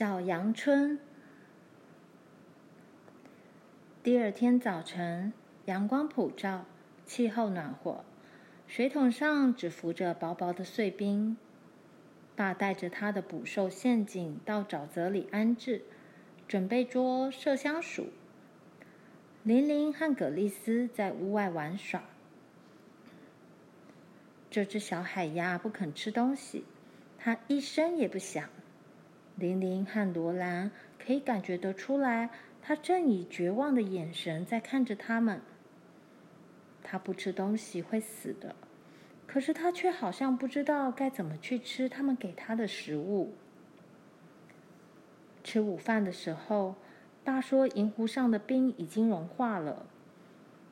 小阳春。第二天早晨，阳光普照，气候暖和，水桶上只浮着薄薄的碎冰。爸带着他的捕兽陷阱到沼泽里安置，准备捉麝香鼠。玲玲和葛丽丝在屋外玩耍。这只小海鸭不肯吃东西，它一声也不响。玲玲和罗兰可以感觉得出来，他正以绝望的眼神在看着他们。他不吃东西会死的。可是他却好像不知道该怎么去吃他们给他的食物。吃午饭的时候，爸说银湖上的冰已经融化了。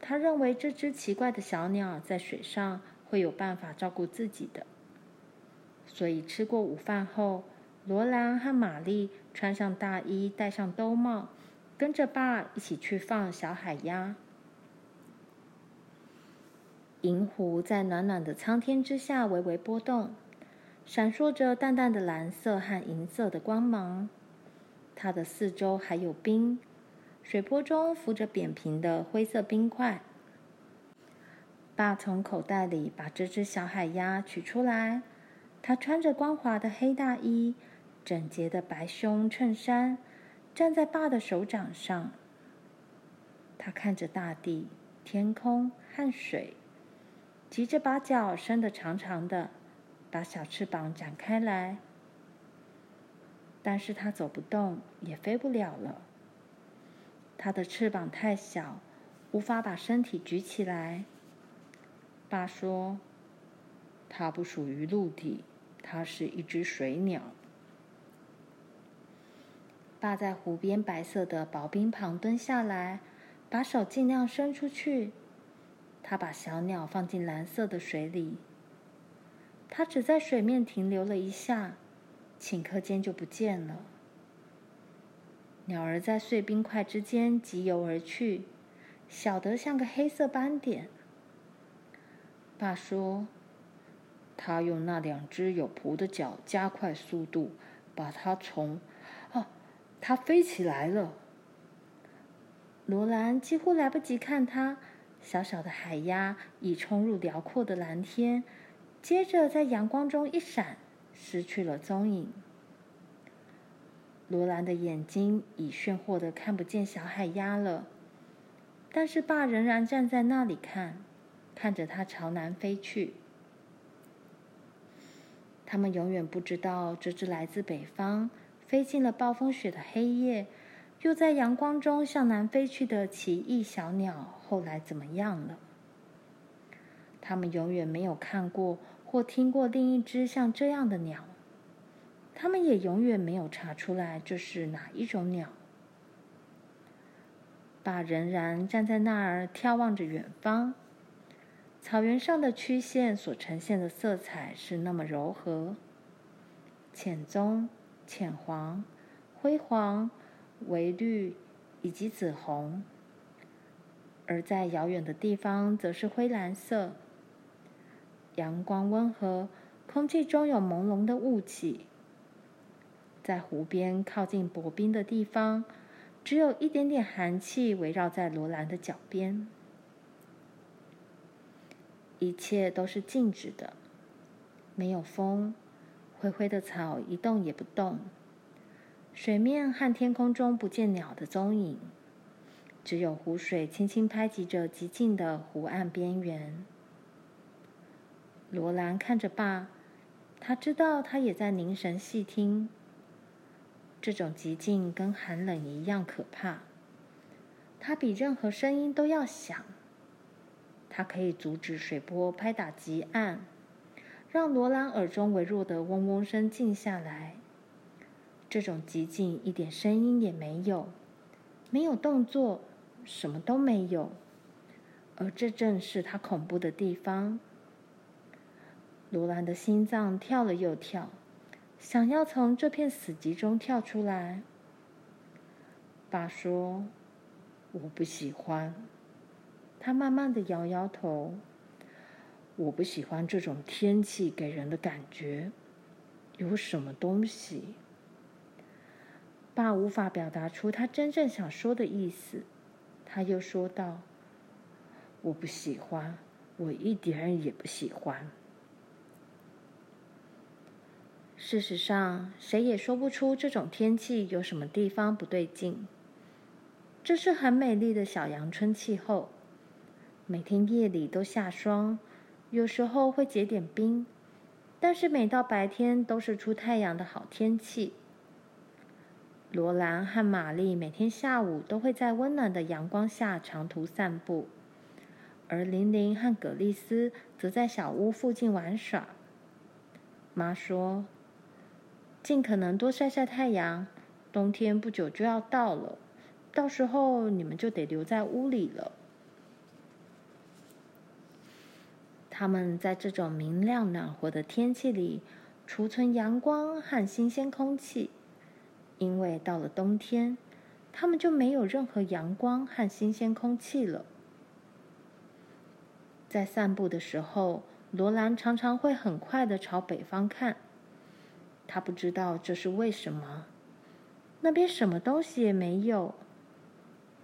他认为这只奇怪的小鸟在水上会有办法照顾自己的。所以吃过午饭后，罗兰和玛丽穿上大衣，戴上兜帽，跟着爸一起去放小海鸭。银湖在暖暖的苍天之下微微波动，闪烁着淡淡的蓝色和银色的光芒。它的四周还有冰，水波中浮着扁平的灰色冰块。爸从口袋里把这只小海鸭取出来，它穿着光滑的黑大衣，整洁的白胸衬衫，站在爸的手掌上。他看着大地、天空和水。急着把脚伸得长长的，把小翅膀展开来，但是它走不动，也飞不了了。它的翅膀太小，无法把身体举起来。爸说：“它不属于陆地，它是一只水鸟。”爸在湖边白色的薄冰旁蹲下来，把手尽量伸出去。他把小鸟放进蓝色的水里，它只在水面停留了一下，顷刻间就不见了。鸟儿在碎冰块之间急游而去，小得像个黑色斑点。爸说：“他用那两只有蹼的脚加快速度，把它从……它飞起来了！”罗兰几乎来不及看它。小小的海鸭已冲入辽阔的蓝天，接着在阳光中一闪，失去了踪影。罗兰的眼睛已炫惑的看不见小海鸭了，但是爸仍然站在那里看，看着它朝南飞去。他们永远不知道，这只来自北方、飞进了暴风雪的黑夜。又在阳光中向南飞去的奇异小鸟，后来怎么样了？他们永远没有看过或听过另一只像这样的鸟，他们也永远没有查出来这是哪一种鸟。爸仍然站在那儿眺望着远方，草原上的曲线所呈现的色彩是那么柔和，浅棕、浅黄、灰黄。微绿以及紫红，而在遥远的地方则是灰蓝色。阳光温和，空气中有朦胧的雾气。在湖边靠近薄冰的地方，只有一点点寒气围绕在罗兰的脚边。一切都是静止的，没有风，灰灰的草一动也不动。水面和天空中不见鸟的踪影，只有湖水轻轻拍击着寂静的湖岸边缘。罗兰看着爸，他知道他也在凝神细听。这种寂静跟寒冷一样可怕，它比任何声音都要响。它可以阻止水波拍打极岸，让罗兰耳中微弱的嗡嗡声静下来。这种寂静一点声音也没有，没有动作，什么都没有，而这正是他恐怖的地方。罗兰的心脏跳了又跳，想要从这片死寂中跳出来。爸说：“我不喜欢。”他慢慢的摇摇头：“我不喜欢这种天气给人的感觉，有什么东西。”爸无法表达出他真正想说的意思，他又说道：“我不喜欢，我一点也不喜欢。”事实上，谁也说不出这种天气有什么地方不对劲。这是很美丽的小阳春气候，每天夜里都下霜，有时候会结点冰，但是每到白天都是出太阳的好天气。罗兰和玛丽每天下午都会在温暖的阳光下长途散步，而琳琳和葛丽丝则在小屋附近玩耍。妈说：“尽可能多晒晒太阳，冬天不久就要到了，到时候你们就得留在屋里了。”他们在这种明亮暖和的天气里储存阳光和新鲜空气。因为到了冬天，他们就没有任何阳光和新鲜空气了。在散步的时候，罗兰常常会很快的朝北方看。他不知道这是为什么。那边什么东西也没有。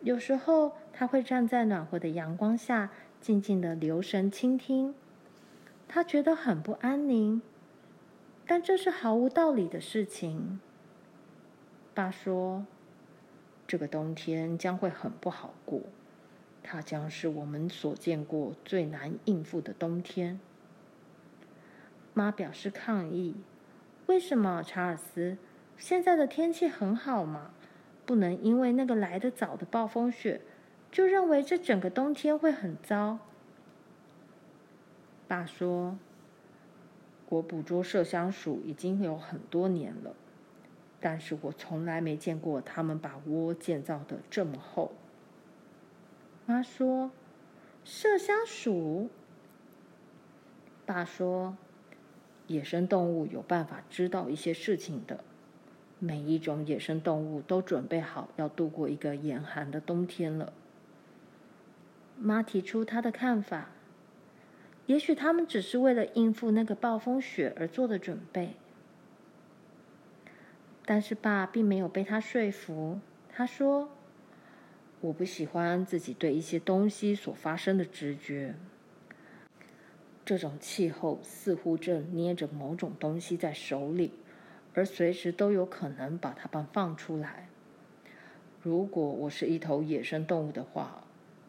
有时候，他会站在暖和的阳光下，静静的留神倾听。他觉得很不安宁，但这是毫无道理的事情。爸说：“这个冬天将会很不好过，它将是我们所见过最难应付的冬天。”妈表示抗议：“为什么，查尔斯？现在的天气很好嘛，不能因为那个来得早的暴风雪，就认为这整个冬天会很糟。”爸说：“我捕捉麝香鼠已经有很多年了。”但是我从来没见过他们把窝建造的这么厚。妈说：“麝香鼠。”爸说：“野生动物有办法知道一些事情的。每一种野生动物都准备好要度过一个严寒的冬天了。”妈提出她的看法：“也许他们只是为了应付那个暴风雪而做的准备。”但是爸并没有被他说服。他说：“我不喜欢自己对一些东西所发生的直觉。这种气候似乎正捏着某种东西在手里，而随时都有可能把它们放出来。如果我是一头野生动物的话，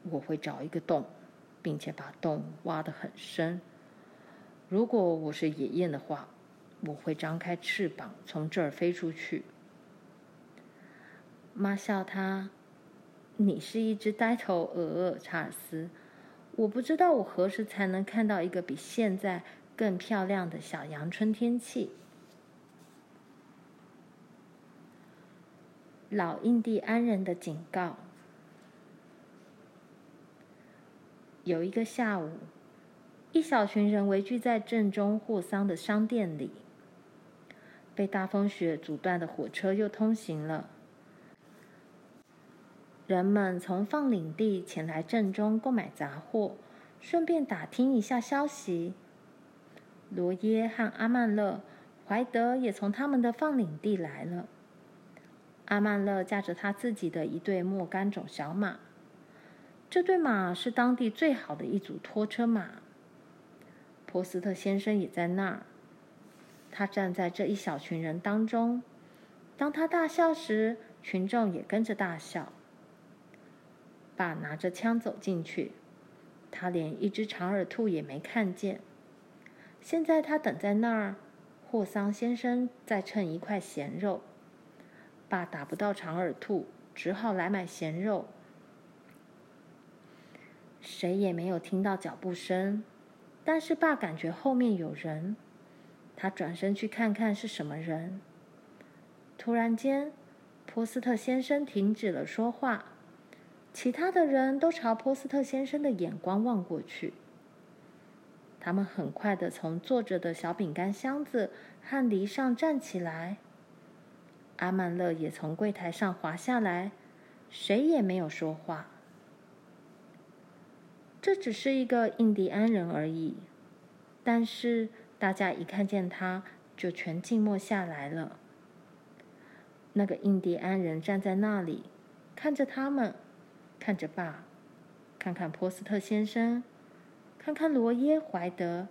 我会找一个洞，并且把洞挖得很深。如果我是野雁的话，我会张开翅膀从这儿飞出去。妈笑他：“你是一只呆头鹅，查尔斯。我不知道我何时才能看到一个比现在更漂亮的小阳春天气。”老印第安人的警告。有一个下午，一小群人围聚在镇中霍桑的商店里。被大风雪阻断的火车又通行了。人们从放领地前来镇中购买杂货，顺便打听一下消息。罗耶和阿曼勒、怀德也从他们的放领地来了。阿曼勒驾着他自己的一对莫甘种小马，这对马是当地最好的一组拖车马。波斯特先生也在那儿。他站在这一小群人当中，当他大笑时，群众也跟着大笑。爸拿着枪走进去，他连一只长耳兔也没看见。现在他等在那儿，霍桑先生在称一块咸肉。爸打不到长耳兔，只好来买咸肉。谁也没有听到脚步声，但是爸感觉后面有人。他转身去看看是什么人。突然间，波斯特先生停止了说话，其他的人都朝波斯特先生的眼光望过去。他们很快的从坐着的小饼干箱子和梨上站起来。阿曼勒也从柜台上滑下来，谁也没有说话。这只是一个印第安人而已，但是。大家一看见他，就全静默下来了。那个印第安人站在那里，看着他们，看着爸，看看波斯特先生，看看罗耶怀德，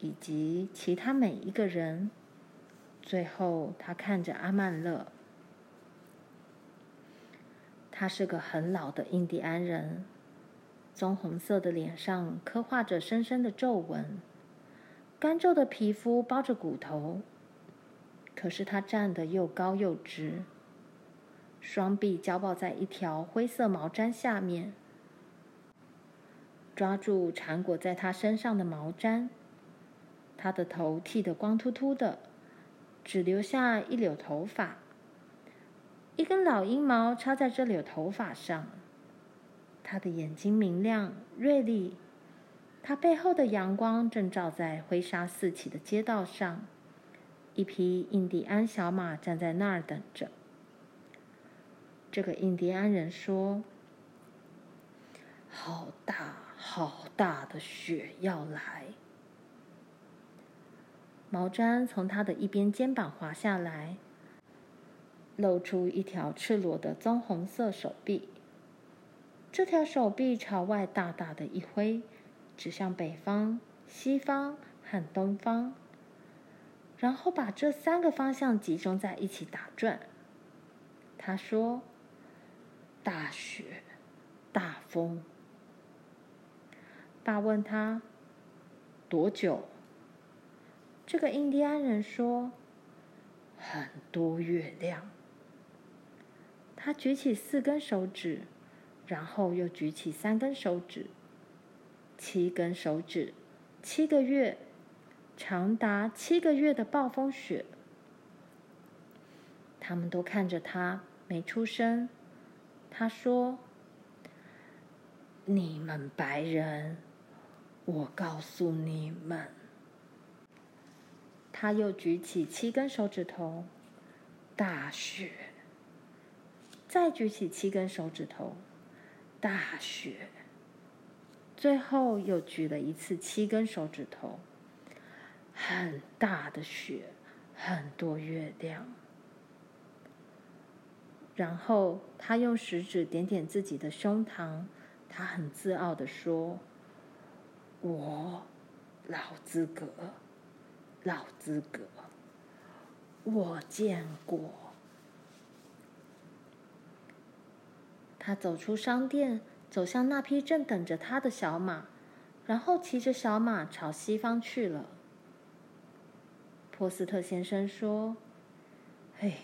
以及其他每一个人。最后，他看着阿曼勒。他是个很老的印第安人，棕红色的脸上刻画着深深的皱纹，干皱的皮肤包着骨头。可是他站得又高又直，双臂交抱在一条灰色毛毡下面，抓住缠裹在他身上的毛毡。他的头剃得光秃秃的，只留下一绺头发。一根老鹰毛插在这绺头发上。他的眼睛明亮锐利，他背后的阳光正照在灰沙四起的街道上。一匹印第安小马站在那儿等着。这个印第安人说：“好大好大的雪要来。”毛毡从他的一边肩膀滑下来，露出一条赤裸的棕红色手臂。这条手臂朝外大大的一挥，指向北方、西方和东方。然后把这三个方向集中在一起打转。他说：“大雪，大风。”爸问他：“多久？”这个印第安人说：“很多月亮。”他举起四根手指，然后又举起三根手指，七根手指，七个月。长达七个月的暴风雪，他们都看着他，没出声。他说：“你们白人，我告诉你们。”他又举起七根手指头，大雪。再举起七根手指头，大雪。最后又举了一次七根手指头。很大的雪，很多月亮。然后他用食指点点自己的胸膛，他很自傲地说：“我老资格，老资格，我见过。”他走出商店，走向那匹正等着他的小马，然后骑着小马朝西方去了。波斯特先生说：“嘿，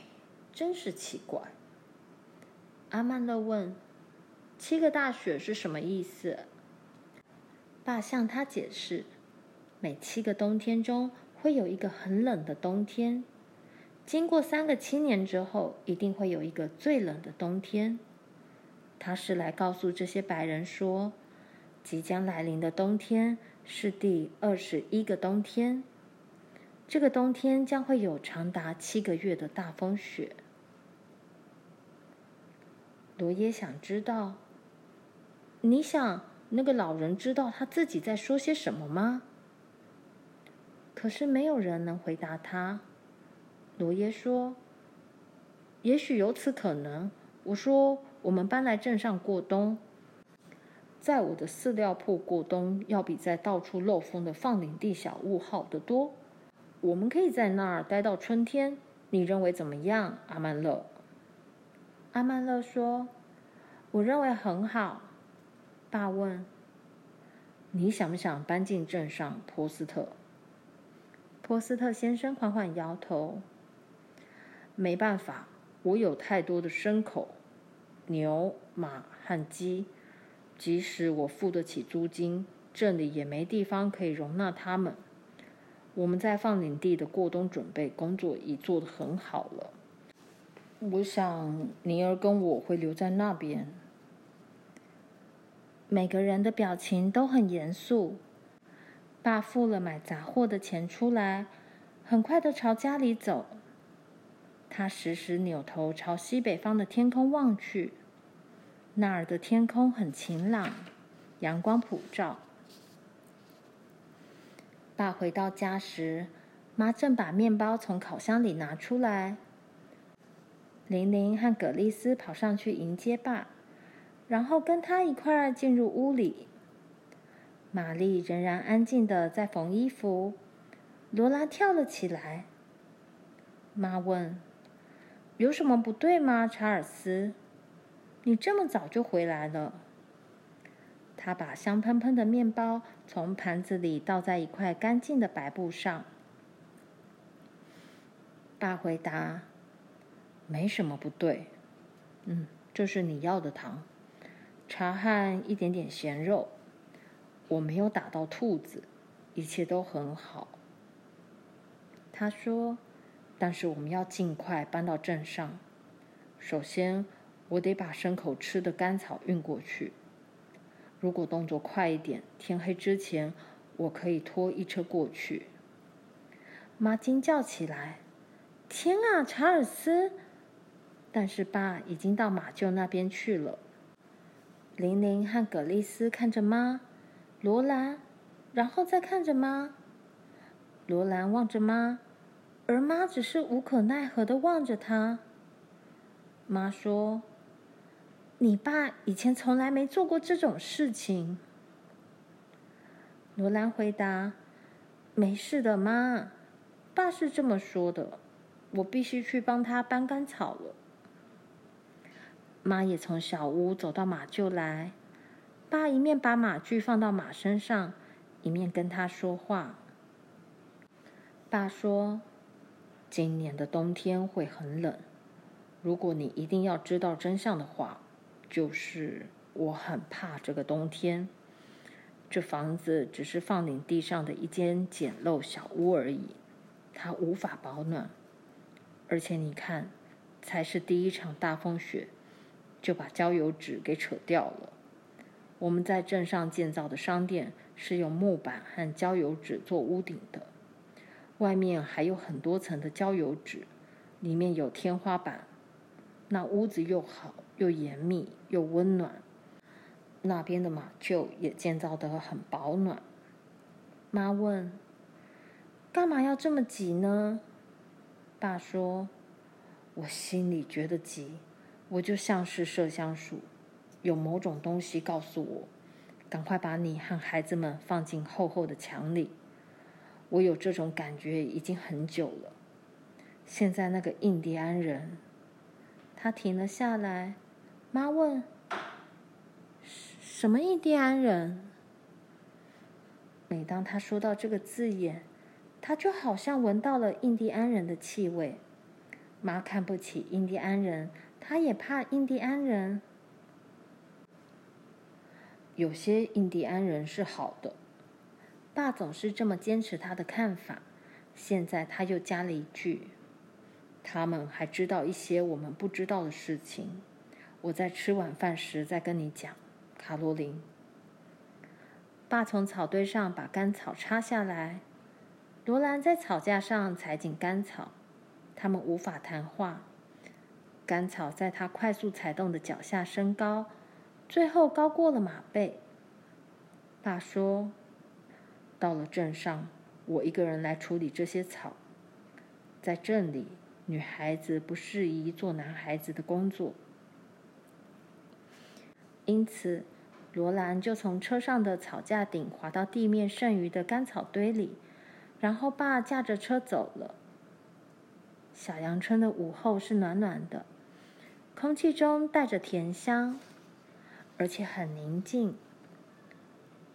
真是奇怪。”阿曼勒问：“七个大雪是什么意思？”爸向他解释：“每七个冬天中会有一个很冷的冬天，经过三个七年之后，一定会有一个最冷的冬天。”他是来告诉这些白人说，即将来临的冬天是第二十一个冬天。这个冬天将会有长达七个月的大风雪。罗耶想知道，你想那个老人知道他自己在说些什么吗？可是没有人能回答他。罗耶说：“也许有此可能。”我说：“我们搬来镇上过冬，在我的饲料铺过冬，要比在到处漏风的放领地小屋好得多。”我们可以在那儿待到春天，你认为怎么样，阿曼勒？阿曼勒说：“我认为很好。”爸问：“你想不想搬进镇上，波斯特？”波斯特先生缓缓摇头：“没办法，我有太多的牲口，牛、马和鸡，即使我付得起租金，这里也没地方可以容纳他们。”我们在放领地的过冬准备工作已做得很好了。我想尼尔跟我会留在那边。每个人的表情都很严肃。爸付了买杂货的钱出来，很快地朝家里走。他时时扭头朝西北方的天空望去，那儿的天空很晴朗，阳光普照。爸回到家时，妈正把面包从烤箱里拿出来。玲玲和葛丽丝跑上去迎接爸，然后跟他一块儿进入屋里。玛丽仍然安静的在缝衣服。罗拉跳了起来。妈问：“有什么不对吗，查尔斯？你这么早就回来了？”他把香喷喷的面包从盘子里倒在一块干净的白布上。爸回答：“没什么不对。嗯，这是你要的糖，茶和一点点咸肉。我没有打到兔子，一切都很好。”他说。但是我们要尽快搬到镇上。首先，我得把牲口吃的干草运过去。如果动作快一点，天黑之前，我可以拖一车过去。妈惊叫起来：“天啊，查尔斯！”但是爸已经到马厩那边去了。玲玲和葛丽丝看着妈，罗兰，然后再看着妈。罗兰望着妈。而妈只是无可奈何的望着他。妈说：“你爸以前从来没做过这种事情。”罗兰回答：“没事的，妈。爸是这么说的。我必须去帮他搬干草了。”妈也从小屋走到马厩来。爸一面把马具放到马身上，一面跟他说话。爸说。今年的冬天会很冷。如果你一定要知道真相的话，就是我很怕这个冬天。这房子只是放领地上的一间简陋小屋而已，它无法保暖。而且你看，才是第一场大风雪，就把焦油纸给扯掉了。我们在镇上建造的商店是用木板和焦油纸做屋顶的。外面还有很多层的焦油纸，里面有天花板。那屋子又好，又严密，又温暖。那边的马厩也建造得很保暖。妈问：“干嘛要这么急呢？”爸说：“我心里觉得急，我就像是麝香鼠，有某种东西告诉我，赶快把你和孩子们放进厚厚的墙里。”我有这种感觉已经很久了。现在那个印第安人，他停了下来。妈问：“什么印第安人？”每当他说到这个字眼，他就好像闻到了印第安人的气味。妈看不起印第安人，他也怕印第安人。有些印第安人是好的。爸总是这么坚持他的看法，现在他又加了一句：“他们还知道一些我们不知道的事情。”我在吃晚饭时再跟你讲，卡罗琳。爸从草堆上把干草插下来，罗兰在草架上采紧干草，他们无法谈话。干草在他快速踩动的脚下升高，最后高过了马背。爸说。到了镇上，我一个人来处理这些草。在镇里，女孩子不适宜做男孩子的工作，因此，罗兰就从车上的草架顶滑到地面剩余的干草堆里，然后爸驾着车走了。小阳春的午后是暖暖的，空气中带着甜香，而且很宁静。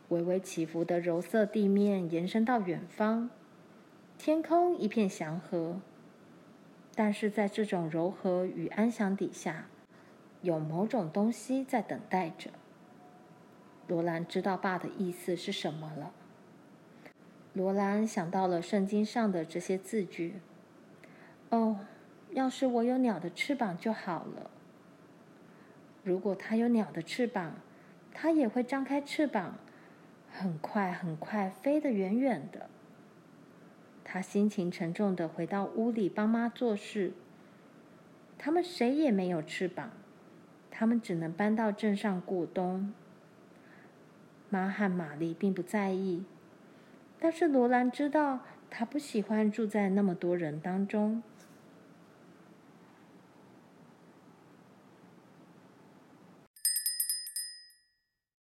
微微起伏的柔色地面延伸到远方，天空一片祥和。但是在这种柔和与安详底下，有某种东西在等待着。罗兰知道爸的意思是什么了。罗兰想到了圣经上的这些字句：“哦，要是我有鸟的翅膀就好了。如果它有鸟的翅膀，它也会张开翅膀。”很快，很快，飞得远远的。他心情沉重的回到屋里帮妈做事。他们谁也没有翅膀，他们只能搬到镇上过冬。妈和玛丽并不在意，但是罗兰知道，他不喜欢住在那么多人当中。